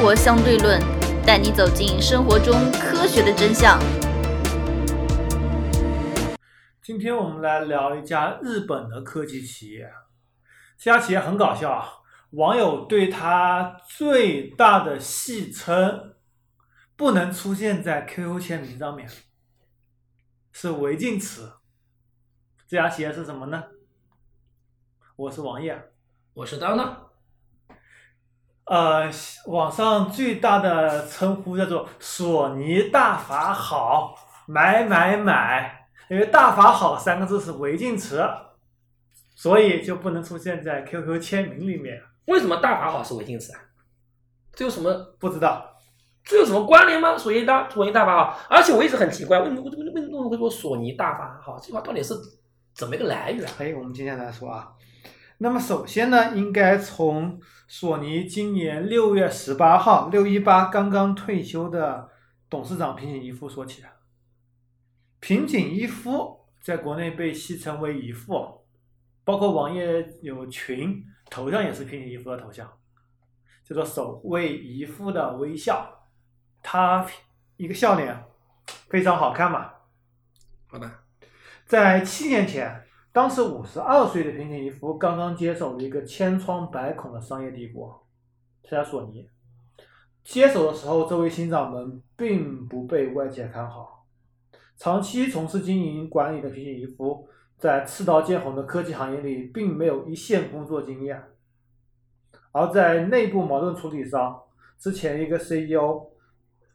活相对论》，带你走进生活中科学的真相。今天我们来聊一家日本的科技企业，这家企业很搞笑啊，网友对它最大的戏称不能出现在 QQ 签名上面，是违禁词。这家企业是什么呢？我是王爷，我是当当。呃，网上最大的称呼叫做“索尼大法好，买买买”，因为“大法好”三个字是违禁词，所以就不能出现在 QQ 签名里面。为什么“大法好”是违禁词啊？这有什么不知道？这有什么关联吗？索尼大索尼大法好，而且我一直很奇怪，为什么为什么为什么会说索尼大法好？这句话到底是怎么一个来源？哎，我们今天来说啊。那么首先呢，应该从索尼今年六月十八号六一八刚刚退休的董事长平井一夫说起。平井一夫在国内被戏称为一夫，包括网页有群头像也是平井一夫的头像，叫做“守卫一夫的微笑”，他一个笑脸非常好看嘛。好的，在七年前。当时五十二岁的平井一夫刚刚接手了一个千疮百孔的商业帝国，这家索尼。接手的时候，这位新掌门并不被外界看好。长期从事经营管理的平井一夫，在赤刀见红的科技行业里，并没有一线工作经验。而在内部矛盾处理上，之前一个 CEO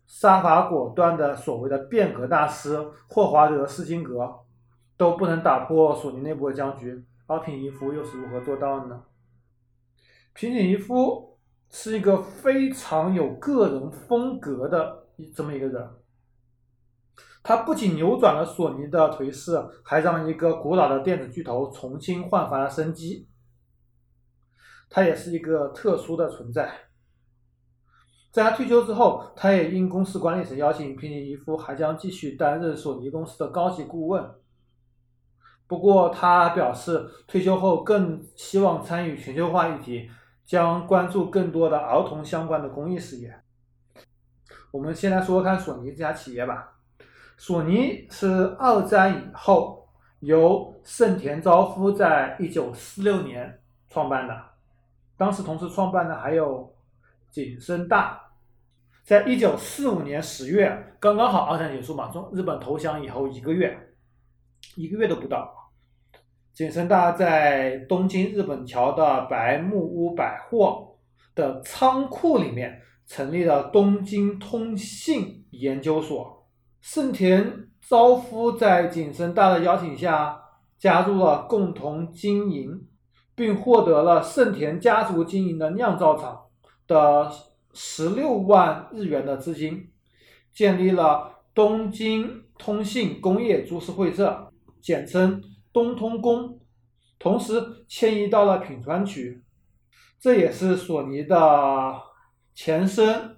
杀伐果断的所谓的变革大师霍华德斯金格。都不能打破索尼内部的僵局，而平井一夫又是如何做到的呢？平井一夫是一个非常有个人风格的这么一个人，他不仅扭转了索尼的颓势，还让一个古老的电子巨头重新焕发了生机。他也是一个特殊的存在。在他退休之后，他也应公司管理层邀请，平井一夫还将继续担任索尼公司的高级顾问。不过，他表示退休后更希望参与全球化议题，将关注更多的儿童相关的公益事业。我们先来说说看索尼这家企业吧。索尼是二战以后由盛田昭夫在一九四六年创办的，当时同时创办的还有景深大。在一九四五年十月，刚刚好二战结束嘛，中日本投降以后一个月。一个月都不到，景深大在东京日本桥的白木屋百货的仓库里面成立了东京通信研究所。盛田昭夫在景深大的邀请下加入了共同经营，并获得了盛田家族经营的酿造厂的十六万日元的资金，建立了东京通信工业株式会社。简称东通工，同时迁移到了品川区，这也是索尼的前身。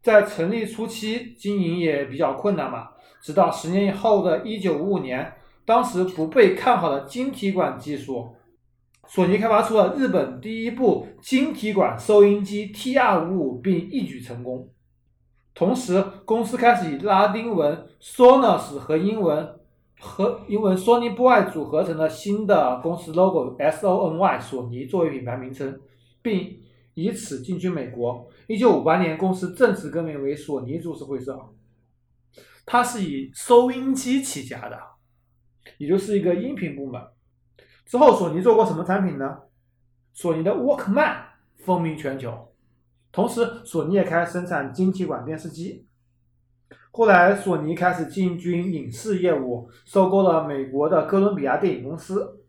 在成立初期，经营也比较困难嘛。直到十年以后的一九五五年，当时不被看好的晶体管技术，索尼开发出了日本第一部晶体管收音机 TR-55，并一举成功。同时，公司开始以拉丁文 Sonos 和英文。和英文 Sony Boy 组合成了新的公司 logo S O N Y 索尼作为品牌名称，并以此进军美国。一九五八年，公司正式更名为索尼株式会社。它是以收音机起家的，也就是一个音频部门。之后，索尼做过什么产品呢？索尼的 Walkman 风靡全球，同时索尼也开始生产晶体管电视机。后来，索尼开始进军影视业务，收购了美国的哥伦比亚电影公司。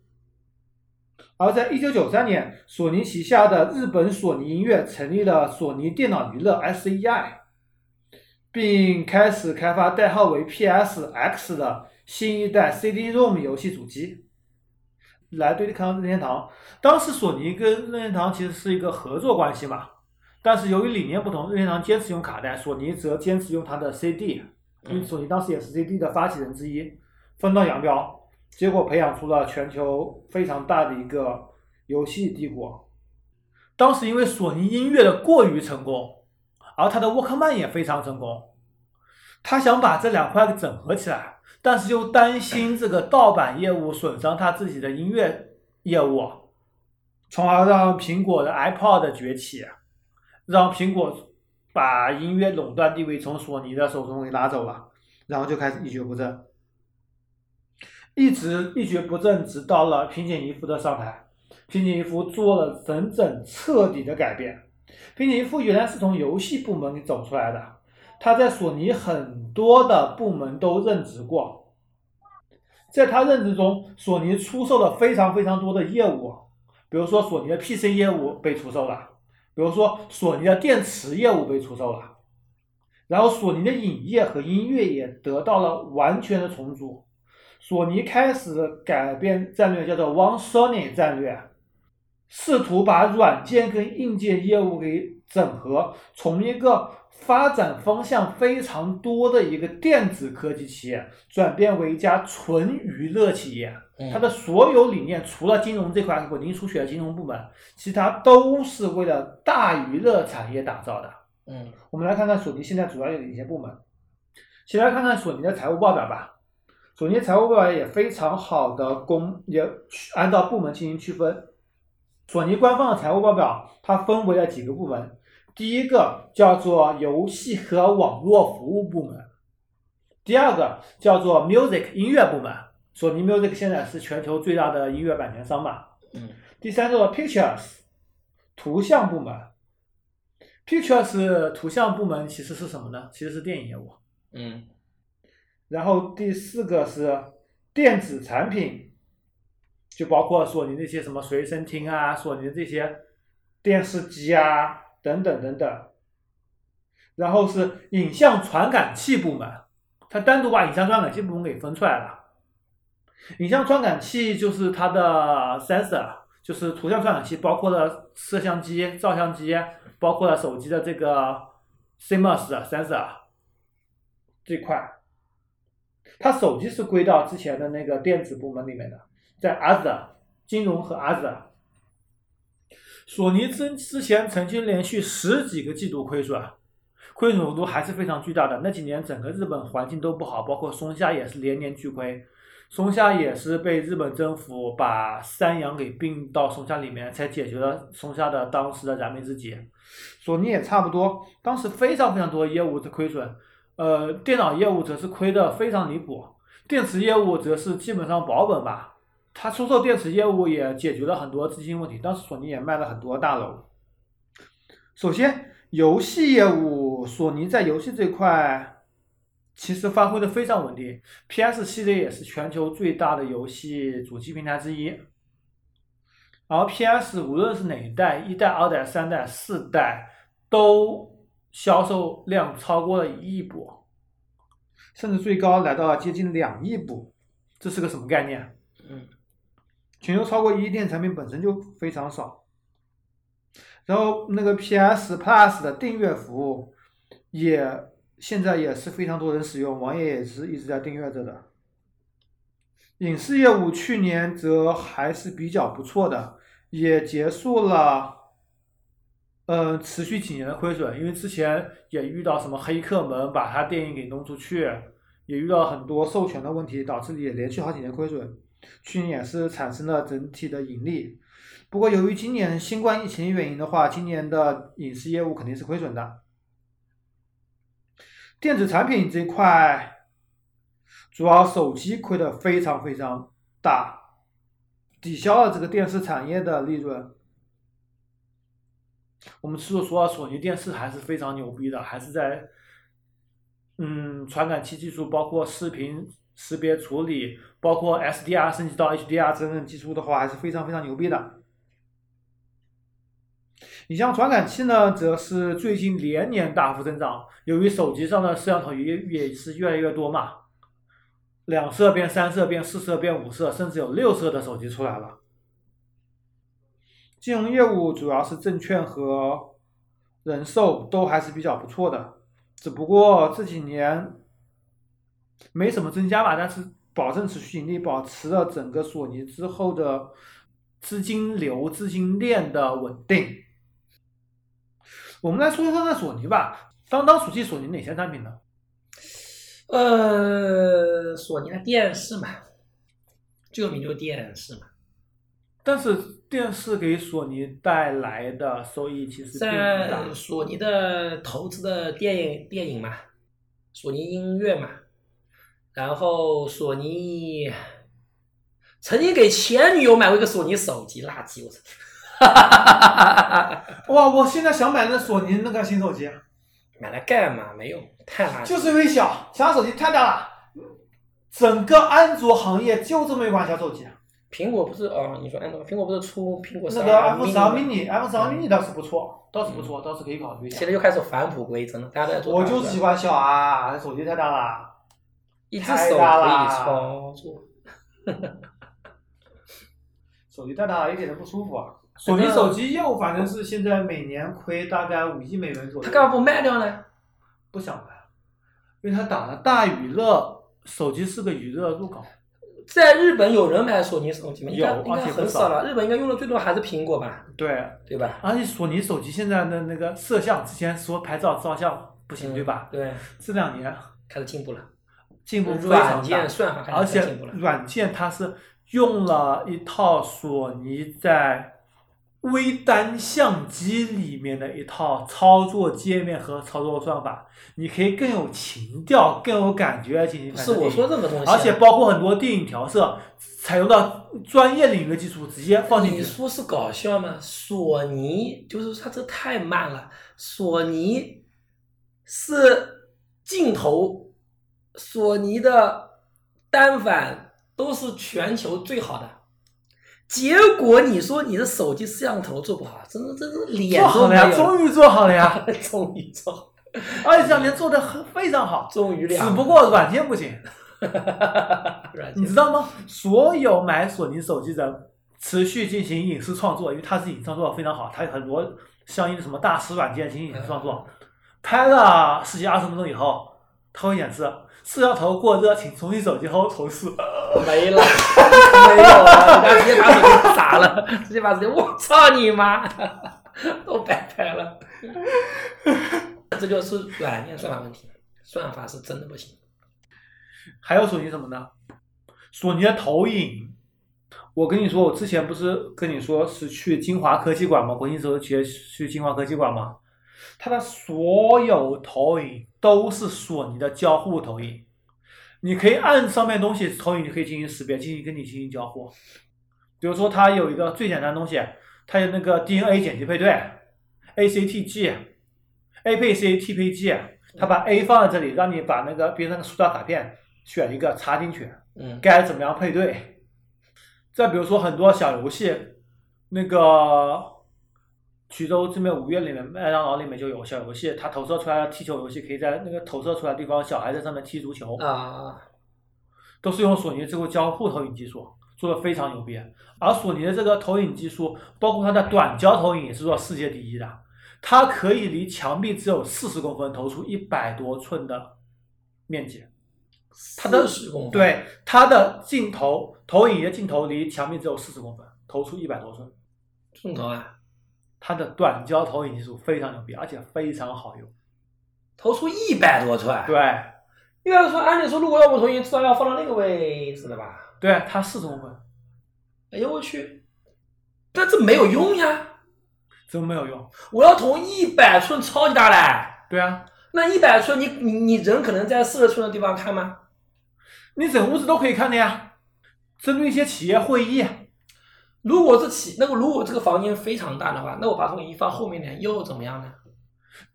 而在1993年，索尼旗下的日本索尼音乐成立了索尼电脑娱乐 （SEI），并开始开发代号为 PSX 的新一代 CD-ROM 游戏主机，来对抗任天堂。当时，索尼跟任天堂其实是一个合作关系嘛。但是由于理念不同，任天堂坚持用卡带，索尼则坚持用它的 CD。因为索尼当时也是 CD 的发起人之一，分道扬镳，结果培养出了全球非常大的一个游戏帝国。当时因为索尼音乐的过于成功，而它的沃克曼也非常成功。他想把这两块整合起来，但是又担心这个盗版业务损伤他自己的音乐业务，从而让苹果的 iPod 崛起，让苹果把音乐垄断地位从索尼的手中给拿走了，然后就开始一蹶不振，一直一蹶不振，直到了平井一夫的上台。平井一夫做了整整彻底的改变。平井一夫原来是从游戏部门里走出来的。他在索尼很多的部门都任职过，在他任职中，索尼出售了非常非常多的业务，比如说索尼的 PC 业务被出售了，比如说索尼的电池业务被出售了，然后索尼的影业和音乐也得到了完全的重组，索尼开始改变战略，叫做 One Sony 战略，试图把软件跟硬件业务给整合，从一个发展方向非常多的一个电子科技企业，转变为一家纯娱乐企业。它的所有理念，除了金融这块稳定输血的金融部门，其他都是为了大娱乐产业打造的。嗯，我们来看看索尼现在主要有哪些部门。先来看看索尼的财务报表吧。索尼财务报表也非常好的公，也按照部门进行区分。索尼官方的财务报表，它分为了几个部门。第一个叫做游戏和网络服务部门，第二个叫做 Music 音乐部门，索尼 Music 现在是全球最大的音乐版权商嘛。嗯。第三个 Pictures 图像部门，Pictures 图像部门其实是什么呢？其实是电影业务。嗯。然后第四个是电子产品，就包括索尼那些什么随身听啊，索尼的这些电视机啊。等等等等，然后是影像传感器部门，它单独把影像传感器部门给分出来了。影像传感器就是它的 sensor，就是图像传感器，包括了摄像机、照相机，包括了手机的这个 CMOS sensor 这块。它手机是归到之前的那个电子部门里面的，在 other 金融和 other。索尼之之前曾经连续十几个季度亏损，亏损幅度还是非常巨大的。那几年整个日本环境都不好，包括松下也是连年巨亏。松下也是被日本政府把三洋给并到松下里面，才解决了松下的当时的燃眉之急。索尼也差不多，当时非常非常多业务的亏损，呃，电脑业务则是亏的非常离谱，电池业务则是基本上保本吧。他出售电池业务也解决了很多资金问题，当时索尼也卖了很多大楼。首先，游戏业务，索尼在游戏这块其实发挥的非常稳定，PS 系列也是全球最大的游戏主机平台之一。而 PS 无论是哪一代，一代、二代、三代、四代，都销售量超过了一亿部，甚至最高来到了接近两亿部，这是个什么概念？嗯。全球超过一亿电产品本身就非常少，然后那个 PS Plus 的订阅服务也现在也是非常多人使用，网页也是一直在订阅着的。影视业务去年则还是比较不错的，也结束了，嗯，持续几年的亏损，因为之前也遇到什么黑客们把他电影给弄出去，也遇到很多授权的问题，导致也连续好几年亏损。去年也是产生了整体的盈利，不过由于今年新冠疫情原因的话，今年的影视业务肯定是亏损的。电子产品这块，主要手机亏的非常非常大，抵消了这个电视产业的利润。我们说说索尼电视还是非常牛逼的，还是在，嗯，传感器技术包括视频。识别处理，包括 SDR 升级到 HDR 等等技术的话，还是非常非常牛逼的。你像传感器呢，则是最近连年大幅增长，由于手机上的摄像头也也是越来越多嘛，两摄变三摄变四摄变五摄，甚至有六摄的手机出来了。金融业务主要是证券和人寿都还是比较不错的，只不过这几年。没什么增加吧，但是保证持续盈利，保持了整个索尼之后的资金流、资金链的稳定。我们来说一说那索尼吧。当当暑期索尼哪些产品呢？呃，索尼的电视嘛，最有名就是电视嘛。但是电视给索尼带来的收益其实并不大在。索尼的投资的电影电影嘛，索尼音乐嘛，然后索尼曾经给前女友买过一个索尼手机，垃圾我操！哇，我现在想买那索尼那个新手机，买来干嘛？没用，太垃圾。就是因为小，小手机太大了。整个安卓行业就这么一款小手机，苹果不是哦？你说安卓，苹果不是出苹果十那个二 iPhone 十二 mini，iPhone 十二 mini 倒是不错，倒是不错，倒是可以考虑一下现。在又开始返璞归真了，大家都在做。我就是喜欢小啊，手机太大了。一只手可以操作。手机太大了，一点都不舒服啊。索尼手机业务反正是现在每年亏大概五亿美元左右。他干嘛不卖掉呢？不想卖？因为他打了大娱乐，手机是个娱乐入口。在日本有人买索尼手机吗？有应该而且很少了。日本应该用的最多还是苹果吧，对，对吧？而且索尼手机现在的那个摄像，之前说拍照照相不行，嗯对吧？对，这两年开始进步了。进步非软常大件，算法而且开始进步了。软件它是用了一套索尼在微单相机里面的一套操作界面和操作算法，你可以更有情调、更有感觉进行是我拍摄电影说这个东西啊，而且包括很多电影调色，采用到专业领域的技术，直接放进去你。说是搞笑吗？索尼就是它这太慢了，索尼是镜头，索尼的单反都是全球最好的。结果你说你的手机摄像头做不好，真的真是脸做好了呀，终于做好了呀，终于做好，而且这两年做的很非常好，终于了，只不过软件不行，软件。你知道吗？所有买索尼手机的持续进行影视创作，因为它是影视创作非常好，它有很多相应的什么大师软件进行影视创作，拍了十几二十分钟以后，它会显示摄像头过热，请重新手机后重试。没了，没有了，人家直接把手机砸了，直接把手机，我操你妈，都白拍了。这就是软件算法问题，算法是真的不行。还有索尼什么呢？索尼的投影，我跟你说，我之前不是跟你说是去金华科技馆吗？国庆时候去去金华科技馆吗？它的所有投影都是索尼的交互投影，你可以按上面东西投影，就可以进行识别，进行跟你进行交互。比如说，它有一个最简单的东西，它有那个 DNA 碱基配对，ACTG，A 配 C，TPG，它把 A 放在这里，让你把那个别那个塑料卡片选一个插进去，嗯，该怎么样配对？再比如说很多小游戏，那个衢州这边五月里面麦当劳里面就有小游戏，它投射出来的踢球游戏，可以在那个投射出来的地方，小孩在上面踢足球，啊，都是用索尼这个交互投影技术做的非常牛逼。而索尼的这个投影技术，包括它的短焦投影也是做世界第一的，它可以离墙壁只有四十公分投出一百多寸的面积。它的40公分，对它的镜头投影仪的镜头离墙壁只有四十公分，投出一百多寸。镜头啊，它的短焦投影技术非常牛逼，而且非常好用。投出一百多寸，对，一百多寸，按理说如果要我投影，至少要放到那个位置的吧？对，它四十公分，哎呦我去，但这没有用呀！怎么没有用。我要投一百寸，超级大嘞。对啊，那一百寸你，你你人可能在四十寸的地方看吗？你整屋子都可以看的呀。针对一些企业会议，如果是起那个，如果这个房间非常大的话，那我把投影仪放后面点又怎么样呢？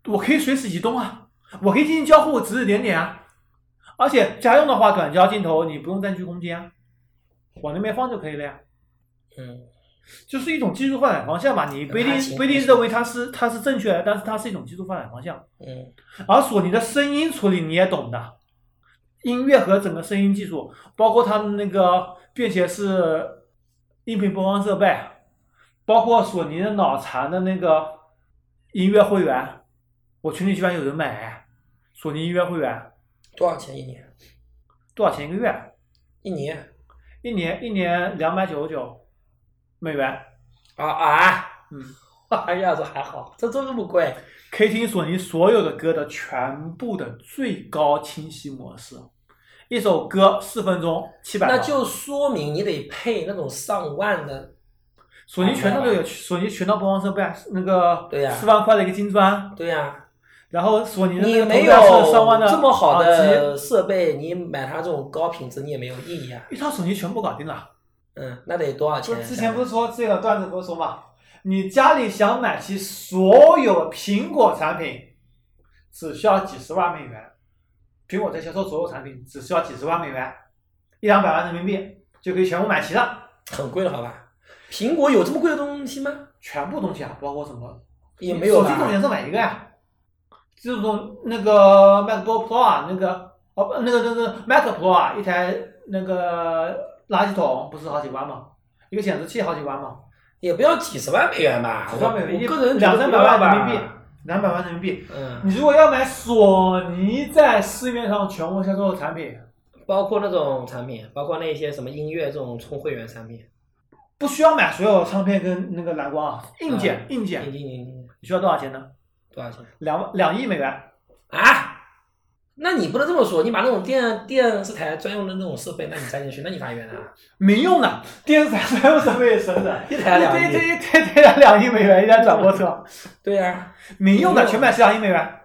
我可以随时移动啊，我可以进行交互，指指点点啊。而且家用的话，短焦镜头你不用占据空间啊，往那边放就可以了呀。嗯，就是一种技术发展方向嘛，你不一定不一定认为它是它是正确的，但是它是一种技术发展方向。嗯，而索尼的声音处理你也懂的，音乐和整个声音技术，包括它的那个便携式音频播放设备，包括索尼的脑残的那个音乐会员，我群里居然有人买索尼音乐会员，多少钱一年？多少钱一个月？一年一年一年两百九十九美元。啊啊！嗯，哎呀，这还好，这这这么贵？可以听索尼所有的歌的全部的最高清晰模式，一首歌四分钟七百。那就说明你得配那种上万的。索尼全套都有，索尼全套播放设备，那个对呀四万块的一个金砖，对呀、然后索尼的那你没个头戴有是上万的这么好的，设备，你买它这种高品质，你也没有意义啊。一套索尼全部搞定了。嗯，那得多少钱？之前不是说这个段子不是说嘛？你家里想买齐所有苹果产品，只需要几十万美元。苹果在销售所有产品只需要几十万美元，一两百万人民币就可以全部买齐了。很贵的，好吧？苹果有这么贵的东西吗？全部东西啊，包括什么？也没有吧手机总颜色买一个呀。这种那个 MacBook Pro 啊，那个哦不那个那个 Mac Pro 啊，一台那个垃圾桶不是好几万吗？一个显示器好几万吗？也不要几十万美元吧。几十万美元，一我个人觉两三百万人民币，两百万人民币。嗯，你如果要买索尼在市面上全国销售的产品，包括那种产品，包括那些什么音乐这种充会员产品，不需要买所有唱片跟那个蓝光啊，硬件硬硬件，件硬件你需要多少钱呢？多少钱两两亿美元。啊？那你不能这么说，你把那种电电视台专用的那种设备，那你塞进去，那你发冤啊？民用的电视台专用设备也省的，一台两亿一台一台一台两亿美元，一台转播车，对呀、民用的全买是两亿美元，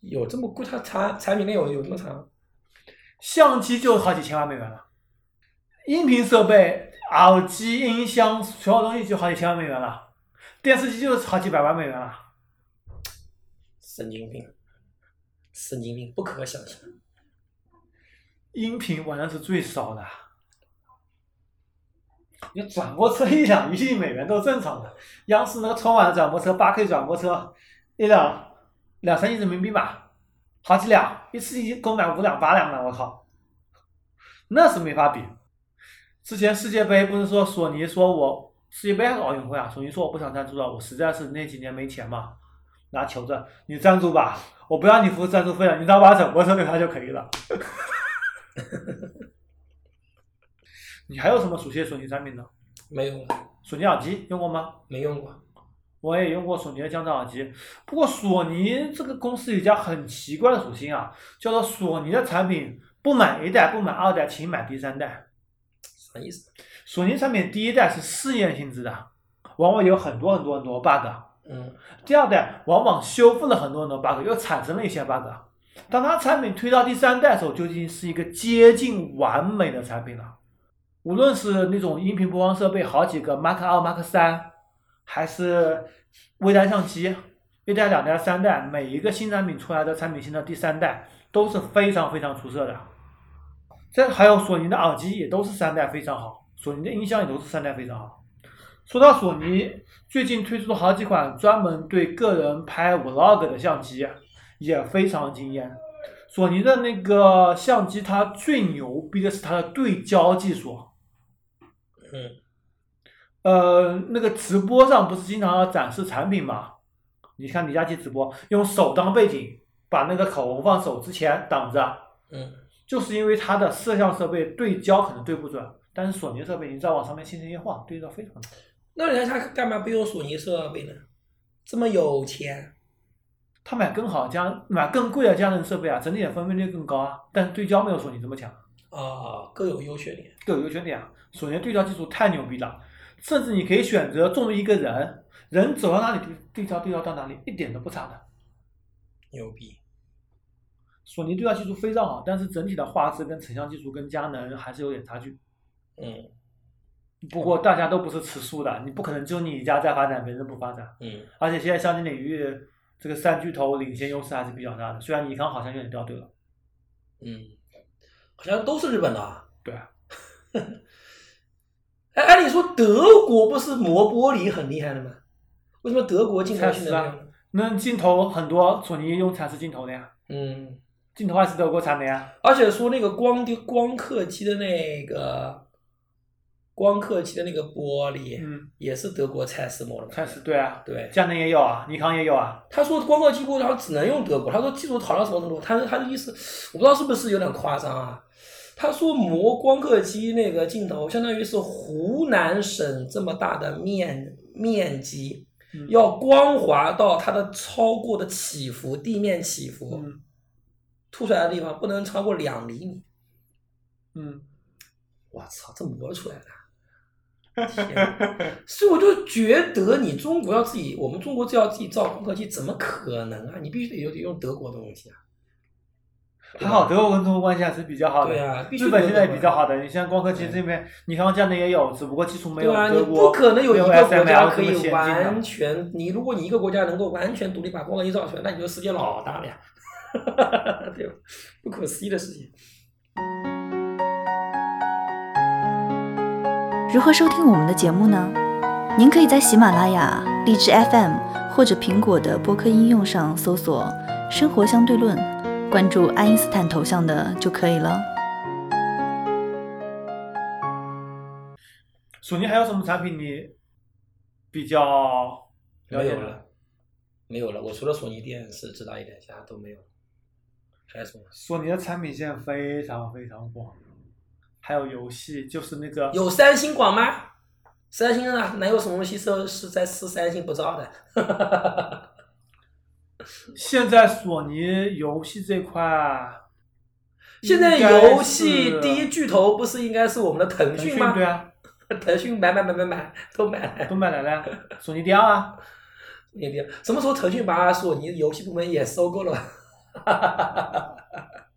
有这么贵？它产产品链有有这么长？相机就好几千万美元了，音频设备、耳机、音箱，所有东西就好几千万美元了，电视机就是好几百万美元了。神经病，神经病，不可想象。音频玩的是最少的，你转播车一两亿美元都正常的。央视那个春晚转播车、八 K 转播车，一两两三亿人民币吧，好几两，一次一购买五两八两的，我靠，那是没法比。之前世界杯不是说索尼说我世界杯还是奥运会啊？索尼说我不想赞助了，我实在是那几年没钱嘛，拿球着你赞助吧，我不要你付赞助费了，你只要把转播车给他就可以了。你还有什么熟悉的索尼产品呢？没有了，索尼耳机用过吗？没用过。我也用过索尼的降噪耳机，不过索尼这个公司有一家很奇怪的属性啊，叫做索尼的产品不买一代不买二代，请买第三代。啥意思？索尼产品第一代是试验性质的，往往有很多很多很多 bug，嗯，第二代往往修复了很多很多 bug，又产生了一些 bug。当它产品推到第三代的时候，就已经是一个接近完美的产品了。无论是那种音频播放设备，好几个 Mark 二、Mark 三，还是微单相机，一代、两代、三代，每一个新产品出来的产品线的第三代都是非常非常出色的。这还有索尼的耳机也都是三代非常好，索尼的音箱也都是三代非常好。说到索尼，最近推出了好几款专门对个人拍 vlog 的相机，也非常惊艳。索尼的那个相机，它最牛逼的是它的对焦技术。嗯，呃，那个直播上不是经常要展示产品吗？你看李佳琦直播，用手当背景，把那个口红放手之前挡着，嗯，就是因为它的摄像设备对焦可能对不准，但是索尼设备你再往上面轻轻一晃，对焦非常准。那人家他干嘛不用索尼设备呢？这么有钱？他买更好家买更贵的佳能设备啊，整体的分辨率更高啊，但是对焦没有索尼这么强，啊，各有优缺点。各有优缺点啊。索尼的对焦技术太牛逼了，甚至你可以选择作为一个人，人走到哪里对对焦对焦到哪里，一点都不差的。牛逼。索尼对焦技术非常好，但是整体的画质跟成像技术跟佳能还是有点差距。嗯不过大家都不是吃素的，你不可能就你一家在发展，别人不发展。嗯，而且现在相机领域这个三巨头领先优势还是比较大的，虽然尼康好像有点掉队了。嗯，好像都是日本的、啊。对啊，哎，按理说德国不是磨玻璃很厉害的吗？为什么德国镜头蔡司啊那镜头很多，索尼用蔡司镜头的呀，嗯，镜头还是德国产的呀。而且说那个光的光刻机的那个光刻机的那个玻璃，嗯，也是德国蔡司磨的嘛。蔡司对啊，对，佳能也有啊，尼康也有啊。他说光刻机玻璃好像只能用德国，他说技术好到什么程度？他他的意思我不知道是不是有点夸张啊。他说磨光刻机那个镜头，相当于是湖南省这么大的面面积，嗯要光滑到它的超过的起伏，地面起伏，嗯凸出来的地方不能超过两厘米。嗯，我操，这磨出来的！天，所以我就觉得你中国要自己，我们中国只要自己造光刻机，怎么可能啊？你必须得用用德国的东西啊。还好，德国跟中国关系还是比较好的。对啊，必须日本现在也比较好的，你像光刻机这边，你看这样的也有，只不过技术没有对啊，你德国不可能有一没个国家可以完。全，你如果你一个国家能够完全独立把光刻机造出来，那你就世界老大了呀，对吧？不可思议的事情。如何收听我们的节目呢？您可以在喜马拉雅、荔枝 FM 或者苹果的播客应用上搜索“生活相对论”，关注爱因斯坦头像的就可以了。索尼还有什么产品你比较了解的？没有了，没有了。我除了索尼电视知道一点，其他都没有。还有什么？索尼的产品线非常非常广，还有游戏，就是那个有三星广吗？三星啊，哪有什么东西是是在是三星不造的？现在索尼游戏这块，现在游戏第一巨头不是应该是我们的腾腾讯吗？讯对啊，腾讯买买买买买都买来都买来了呀，索尼第二啊，你别什么时候腾讯把索尼游戏部门也收购了？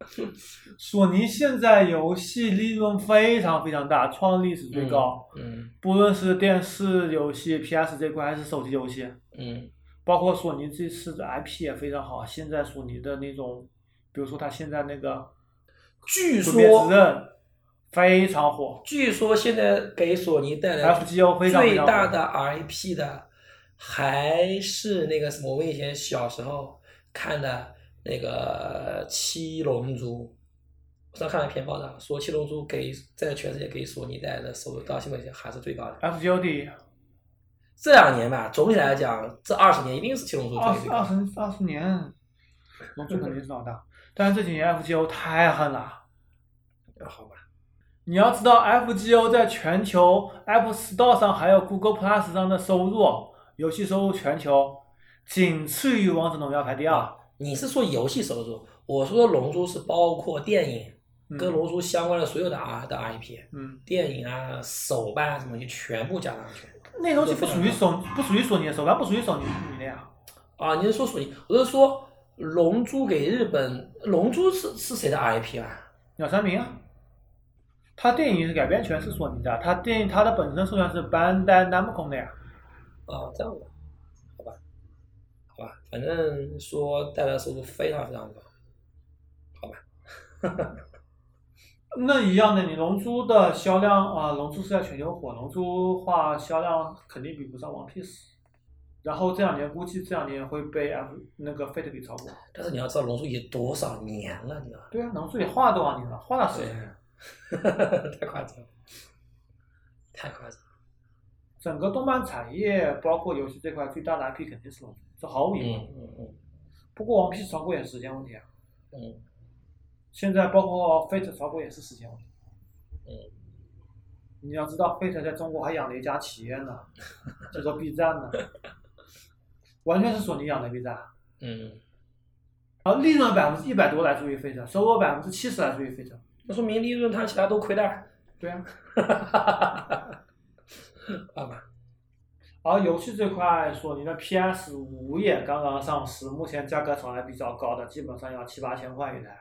索尼现在游戏利润非常非常大，创历史最高。嗯不论是电视游戏、PS 这块，还是手机游戏，嗯包括索尼这次的 IP 也非常好。现在索尼的那种，比如说它现在那个据《说刃》非常火据说现在给索尼带来，FGO 非常。最大的 IP 的还是那个什么，我们以前小时候看的那个《七龙珠》。我上看了一篇报道，说《七龙珠》给在全世界给索尼带来的收入到现在还是最高的。FGO 第一，这两年吧，总体来讲，这二十年一定是《七龙珠》二。十二十二十年，龙珠肯定是老大，但是这几年 FGO 太狠了。好吧，你要知道，FGO 在全球 App Store 上还有 Google Plus 上的收入，游戏收入全球仅次于《王者荣耀》排第二。你是说游戏收入？我说的《龙珠》是包括电影嗯跟《龙珠》相关的所有的 R 的 IP，嗯，电影啊、手办啊什么东西全部加上去。那东西不属于索，不属于索尼的手办，不属于索尼的呀。啊，你是说索尼？我是说《龙珠》给日本，《龙珠是》是谁的 IP 啊？鸟山明啊，他电影改编权是索尼的，他电影他的本身授权是 Bandai Namco 的呀。哦，这样反正说带来的收入非常非常高，好吧。那一样的，你龙珠的销量啊，龙珠是在全球火，龙珠话销量肯定比不上 One Piece。然后这两年估计这两年会被 F 那个 Fate 给超过。但是你要知道，《龙珠》已经多少年了，你知道吗？对啊，龙珠也画了多少年了？画了十对年。太夸张了，太夸张了。整个动漫产业，包括游戏这块，最大的 IP 肯定是龙珠，这毫无疑问。嗯嗯嗯不过 One Piece 超过也是时间问题啊。嗯现在包括 Fate 炒股也是时间问题。嗯，你要知道，Fate 在中国还养了一家企业呢，叫做 B 站呢，完全是索尼养的 B 站。嗯，而利润百分之一百多来自于 Fate，收入百分之七十来自于 Fate。那说明利润它其他都亏待。对啊，好吧，而游戏这块，索尼的 PS 五也刚刚上市，目前价格炒还比较高的，基本上要七八千块一台。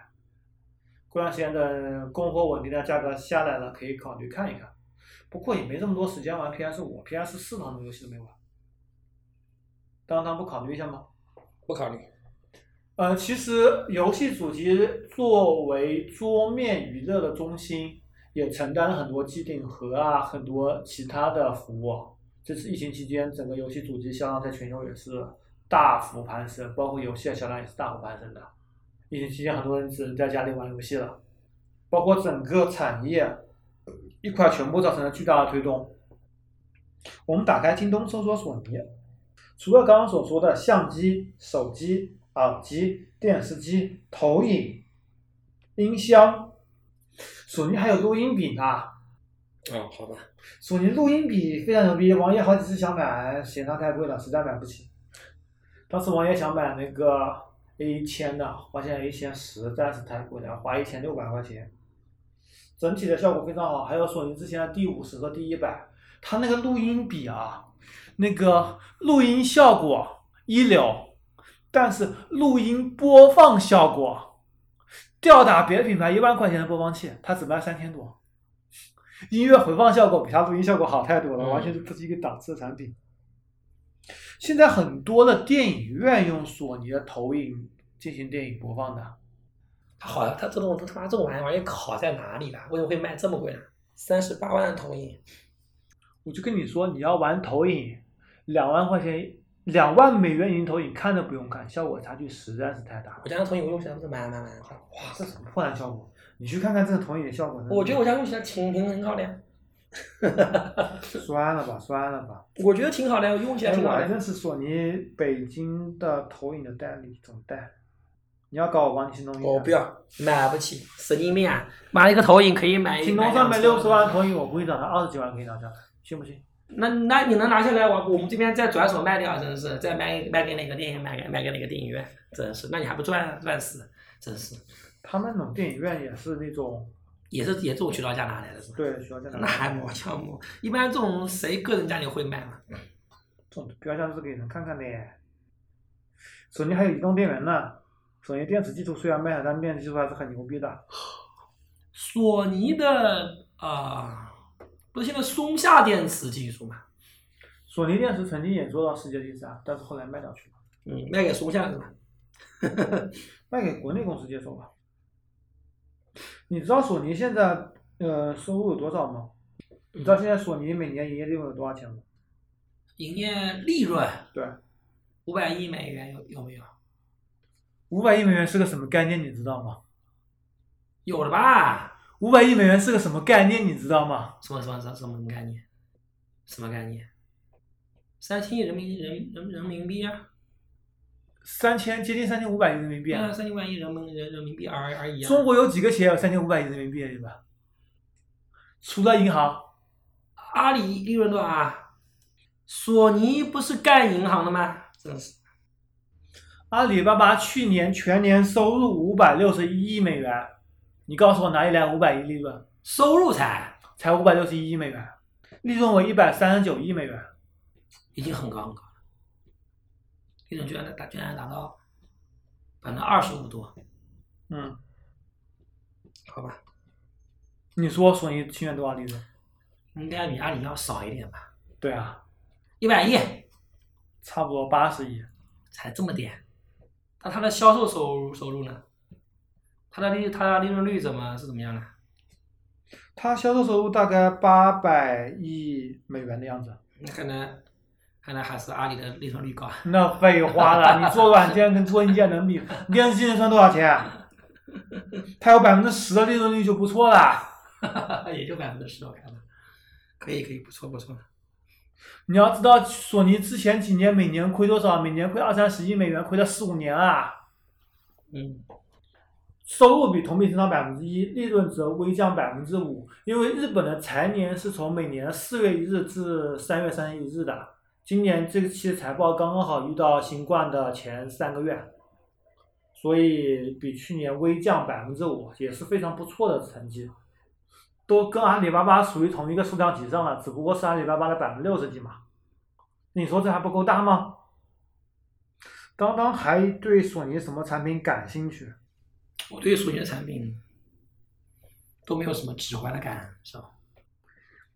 过段时间等供货稳定的价格下来了，可以考虑看一看。不过也没这么多时间玩 PS 五，PS 四很多游戏都没玩。当当不考虑一下吗？不考虑。呃，其实游戏主机作为桌面娱乐的中心，也承担了很多机顶盒啊，很多其他的服务。这次疫情期间，整个游戏主机销量在全球也是大幅攀升，包括游戏的销量也是大幅攀升的。疫情期间，很多人只能在家里玩游戏了，包括整个产业一块全部造成了巨大的推动。我们打开京东搜索索尼，除了刚刚所说的相机、手机、耳机、电视机、投影、音箱，索尼还有录音笔呢。哦，好吧。索尼录音笔非常牛逼，王爷好几次想买，嫌它太贵了，实在买不起。当时王爷想买那个 A 一千的，发现 A 一千实在是太贵了，花一千六百块钱。整体的效果非常好，还有索尼之前的 D 五十和 D 一百，它那个录音笔啊，那个录音效果一流，但是录音播放效果吊打别的品牌一万块钱的播放器，它只卖三千多。音乐回放效果比它录音效果好太多了，嗯完全是不是一个档次的产品。现在很多的电影院用索尼的投影进行电影播放的，它好像它这种他妈这种玩意玩意好在哪里了？为什么会卖这么贵呢？三十八万的投影，我就跟你说，你要玩投影，两万块钱，两万美元银投影看都不用看，效果差距实在是太大了我。家的投影我用起来不是蛮蛮蛮好。哇，这什么破烂效果？你去看看这个投影的效果。我觉得我家用起来挺挺挺好的呀，算了吧，算了吧。我觉得挺好的，用起来哎，挺好的。我还认识索尼北京的投影的代理总代，你要搞我帮你去弄一个。我不。要，买不起，神经病啊！买一个投影可以买。京东上面六十万投影，我估计找他二十几万可以拿下，信不信？那那你能拿下来，我我们这边再转手卖掉，真是再卖卖给哪个电影，卖给卖给哪个电影院，真是，那你还不赚赚死，真是，他们那种电影院也是那种，也是也是我渠道价拿来的是吧？对，需要在哪？那还磨枪磨，一般这种谁个人家里会买嘛？这种标价是给人看看的。索尼还有移动电源呢，索尼电池技术虽然卖，但电池技术还是很牛逼的。索尼的啊、不是现在松下电池技术嘛？索尼电池曾经也做到世界第三，但是后来卖掉去了，嗯，卖给松下是吧？卖给国内公司接手了。你知道索尼现在呃收入有多少吗？你知道现在索尼每年营业利润有多少钱吗？营业利润对，五百亿美元有有没有？五百亿美元是个什么概念？你知道吗？有了吧？五百亿美元是个什么概念？你知道吗？什么什么什么什么概念？什么概念？三千亿人民人人人民币啊！三千接近三千五百亿人民币啊。啊，三千万亿人民人人民币而而已啊！中国有几个企业有三千五百亿人民币的对吧？除了银行，阿里利润多少啊？索尼不是干银行的吗？真是，阿里巴巴去年全年收入五百六十一亿美元，你告诉我哪里来五百亿利润？收入才才五百六十一亿美元，利润为一百三十九亿美元。已经很高很高了，利润居然达居然达到百分之二十五多，嗯，好吧？你说索尼去年多少利润？应该比阿里要少一点吧？对啊，一百亿差不多八十亿。才这么点，那它的销售收入收入呢？它的利它的利润率怎么是怎么样呢？它销售收入大概八百亿美元的样子。那看来看来还是阿里的利润率高。那废话了，你做软件跟做硬件能比？电视机能赚多少钱？它有百分之十的利润率就不错了。也就百分之十，我看了，可以可以，不错不错。你要知道，索尼之前几年每年亏多少？每年亏二三十亿美元，亏了四五年啊。嗯，收入比同比增长百分之一，利润则微降百分之五。因为日本的财年是从每年四月一日至三月三十一日的，今年这个期财报刚刚好遇到新冠的前三个月，所以比去年微降百分之五，也是非常不错的成绩。都跟阿里巴巴属于同一个数量级上了，只不过是阿里巴巴的百分之六十几嘛。你说这还不够大吗？刚刚还对索尼什么产品感兴趣？我对索尼的产品都没有什么直观的感受。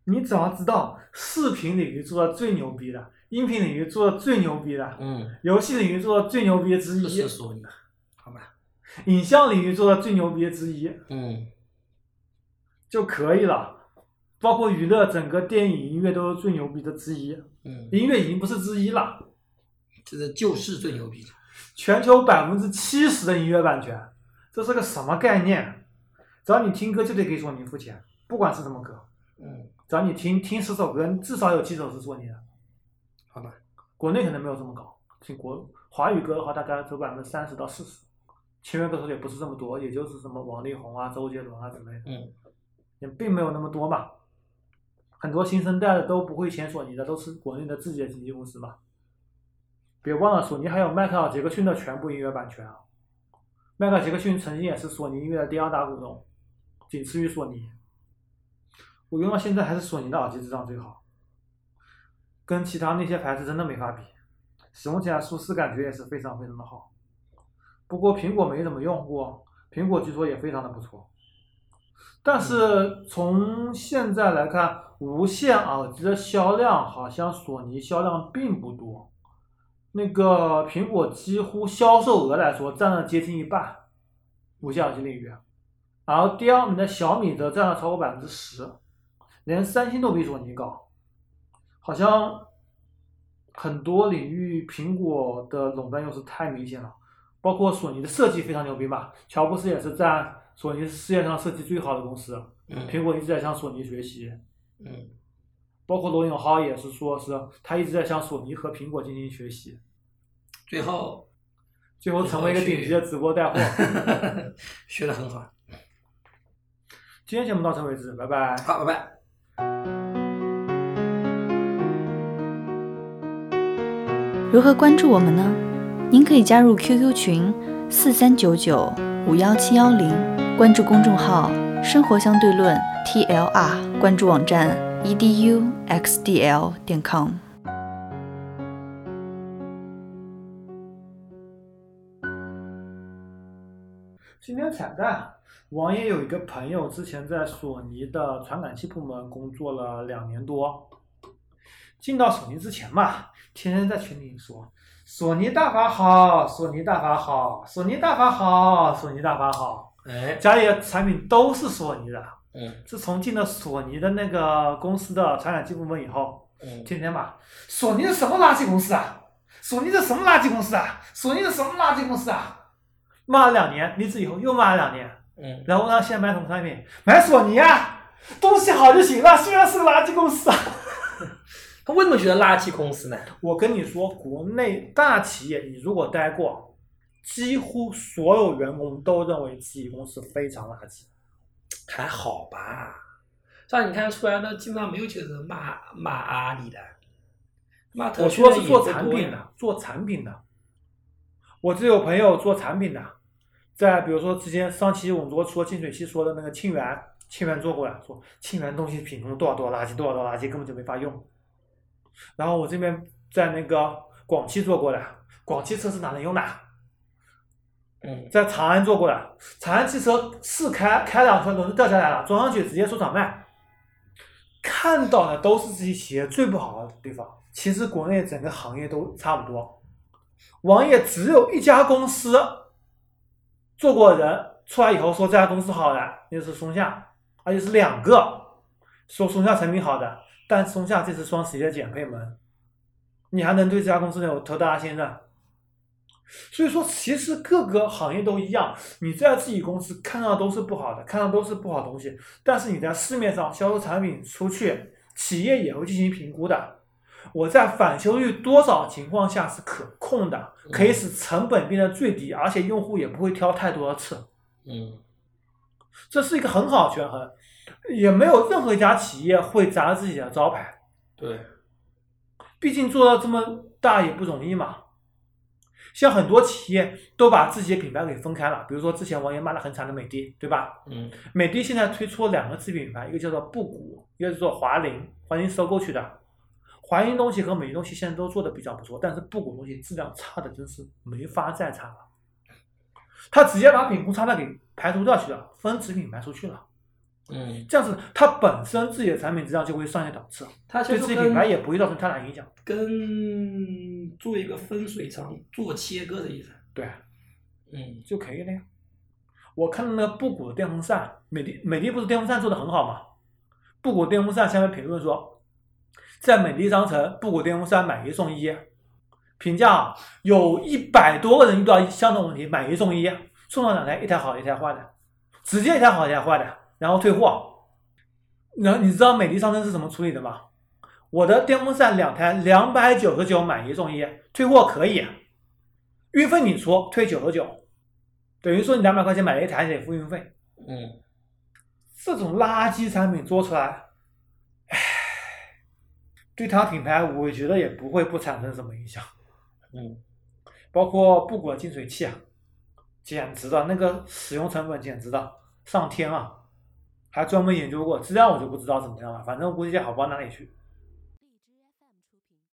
你只要知道视频领域做的最牛逼的，音频领域做的最牛逼的，嗯，游戏领域做的最牛逼之这一是，索尼，好吧？影像领域做的最牛逼之一嗯，就可以了。包括娱乐，整个电影、音乐都是最牛逼的之一。嗯，音乐已经不是之一了，这是就是最牛逼的。全球百分之七十的音乐版权，这是个什么概念？只要你听歌就得给索尼付钱，不管是什么歌，嗯，只要你听听十首歌，至少有七首是索尼的。好吧。国内可能没有这么高，听国华语歌的话，大概只有百分之三十到四十，签约歌手也不是这么多，也就是什么王力宏啊、周杰伦啊之类的，嗯，也并没有那么多嘛。很多新生代的都不会签索尼的，都是国内的自己的经纪公司嘛。别忘了，索尼还有迈克尔·杰克逊的全部音乐版权啊。迈克尔·杰克逊曾经也是索尼音乐的第二大股东，仅次于索尼。我用到现在还是索尼的耳机质量最好，跟其他那些牌子真的没法比，使用起来舒适感觉也是非常非常的好。不过苹果没怎么用过，苹果据说也非常的不错。但是从现在来看，无线耳机的销量好像索尼销量并不多，那个苹果几乎销售额来说占了接近一半，无线耳机领域，而第二名的小米则占了超过百分之十。连三星都比索尼高，好像很多领域苹果的垄断优势太明显了。包括索尼的设计非常牛逼吧，乔布斯也是在索尼是世界上设计最好的公司，苹果一直在向索尼学习。嗯，包括罗永浩也是说，是他一直在向索尼和苹果进行学习，最后最后成为一个顶级的直播带货，学的很好。今天节目到此为止，拜拜。好，拜拜。如何关注我们呢？您可以加入 QQ 群四三九九五幺七幺零，关注公众号“生活相对论 ”TLR，关注网站 eduxdl 点 com。今天彩蛋，王爷有一个朋友，之前在索尼的传感器部门工作了两年多。进到索尼之前嘛，天天在群里说索尼大法好，索尼大法好，索尼大法好，索尼大法好。哎，家里的产品都是索尼的。嗯自从进了索尼的那个公司的传感器部门以后，嗯，天天骂索尼是什么垃圾公司啊？索尼是什么垃圾公司啊？索尼是什么垃圾公司啊？骂了两年，离职以后又骂了两年，嗯，然后呢现在买什么产品？买索尼啊，东西好就行了，虽然是个垃圾公司啊。他为什么觉得垃圾公司呢？我跟你说，国内大企业，你如果待过，几乎所有员工都认为自己公司非常垃圾。还好吧，像你看出来那，基本上没有几个人骂骂阿里的，我说是做产品的，做产品的。我这有朋友做产品的，在比如说之前上期我们说说净水器说的那个沁园，沁园做过呀说沁园东西品控多少多少垃圾，多少多少垃圾，根本就没法用。然后我这边在那个广汽做过的，广汽车是哪能用的？嗯在长安做过的，长安汽车试开开两圈轮子掉下来了，装上去直接出厂卖。看到的都是自己企业最不好的地方，其实国内整个行业都差不多。王爷只有一家公司做过人出来以后说这家公司好的，那就是松下，而且是两个说松下产品好的，但松下这次双十一的减配门，你还能对这家公司有多大信任？所以说，其实各个行业都一样，你在自己公司看到都是不好的，看到都是不好东西，但是你在市面上销售产品出去，企业也会进行评估的。我在返修率多少情况下是可控的，可以使成本变得最低，而且用户也不会挑太多的刺，嗯这是一个很好的权衡，也没有任何一家企业会砸自己的招牌。对，毕竟做到这么大也不容易嘛。像很多企业都把自己的品牌给分开了，比如说之前王爷骂的很惨的美的，对吧？嗯美的现在推出了两个子品牌，一个叫做布谷，一个叫做华菱，华菱收购去的。华菱东西和美的东西现在都做的比较不错，但是布谷东西质量差的真是没法再差了。他直接把品控差的给排除掉去了，分子品牌出去了。嗯，这样子，它本身自己的产品质量就会上一档次，它对自己品牌也不会造成太大影响。跟做一个分水层做切割的意思。对，嗯就可以了呀。我看到那个布谷的电风扇，美的美的不是电风扇做的很好吗？布谷电风扇下面评论说，在美的商城布谷电风扇买一送一，评价啊有一百多个人遇到相同问题，买一送一，送了两台，一台好一台坏的，直接一台好一台坏的，然后退货。然后你知道美的商城是怎么处理的吗？我的电风扇两台两百九十九买一送一，退货可以，运费你出，退九十九，等于说你两百块钱买了一台得付运费。嗯，这种垃圾产品做出来，唉，对它品牌，我觉得也不会不产生什么影响。嗯，包括布谷净水器啊，简直的那个使用成本简直的上天啊！还专门研究过，质量我就不知道怎么样了，反正我估计也好不到哪里去。